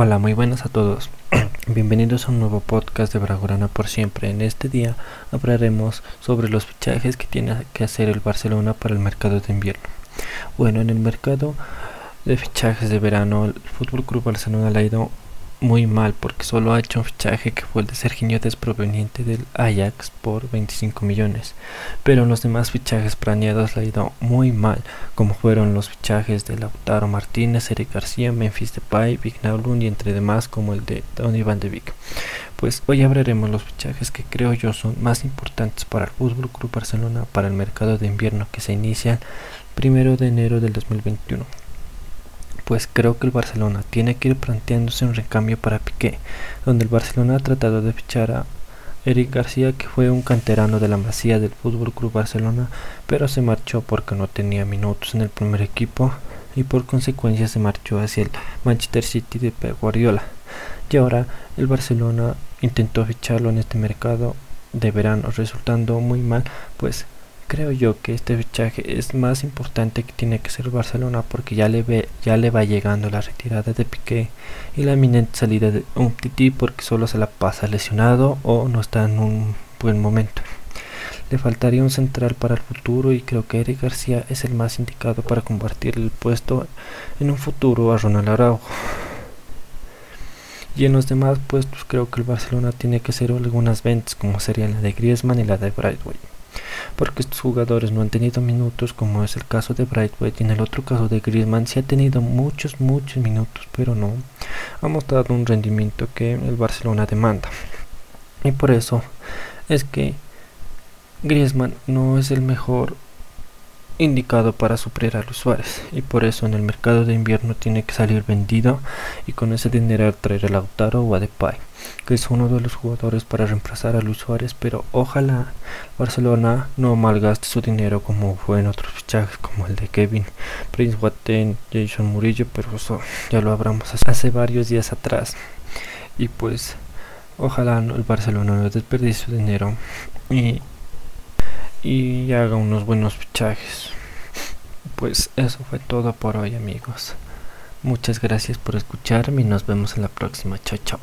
Hola, muy buenas a todos. Bienvenidos a un nuevo podcast de Bragorana por siempre. En este día hablaremos sobre los fichajes que tiene que hacer el Barcelona para el mercado de invierno. Bueno, en el mercado de fichajes de verano, el Fútbol Club Barcelona le ha ido muy mal porque solo ha hecho un fichaje que fue el de Serginho proveniente del Ajax por 25 millones. Pero en los demás fichajes planeados le ha ido muy mal, como fueron los fichajes de Lautaro Martínez, Eric García, Memphis Depay, Vignaulun y entre demás como el de Tony Van de Beek. Pues hoy hablaremos los fichajes que creo yo son más importantes para el Fútbol Club Barcelona para el mercado de invierno que se inicia primero de enero del 2021 pues creo que el Barcelona tiene que ir planteándose un recambio para Piqué, donde el Barcelona ha tratado de fichar a Eric García, que fue un canterano de la Masía del Fútbol Club Barcelona, pero se marchó porque no tenía minutos en el primer equipo y por consecuencia se marchó hacia el Manchester City de Pep Guardiola. Y ahora el Barcelona intentó ficharlo en este mercado de verano, resultando muy mal, pues Creo yo que este fichaje es más importante que tiene que ser Barcelona porque ya le ve, ya le va llegando la retirada de Piqué y la inminente salida de un Titi porque solo se la pasa lesionado o no está en un buen momento. Le faltaría un central para el futuro y creo que Eric García es el más indicado para compartir el puesto en un futuro a Ronald Araujo. Y en los demás puestos creo que el Barcelona tiene que hacer algunas ventas como serían la de Griezmann y la de Brightway porque estos jugadores no han tenido minutos como es el caso de Brightway. Y en el otro caso de Griezmann sí ha tenido muchos muchos minutos pero no ha mostrado un rendimiento que el Barcelona demanda. Y por eso es que Griezmann no es el mejor indicado para suplir a los Suárez y por eso en el mercado de invierno tiene que salir vendido y con ese dinero traer a Lautaro o a Depay que es uno de los jugadores para reemplazar a Luis Suárez pero ojalá Barcelona no malgaste su dinero como fue en otros fichajes como el de Kevin Prince Watten Jason Murillo pero eso ya lo hablamos hace varios días atrás. Y pues ojalá el Barcelona no desperdicie su dinero y y haga unos buenos fichajes. Pues eso fue todo por hoy amigos. Muchas gracias por escucharme y nos vemos en la próxima. Chao, chao.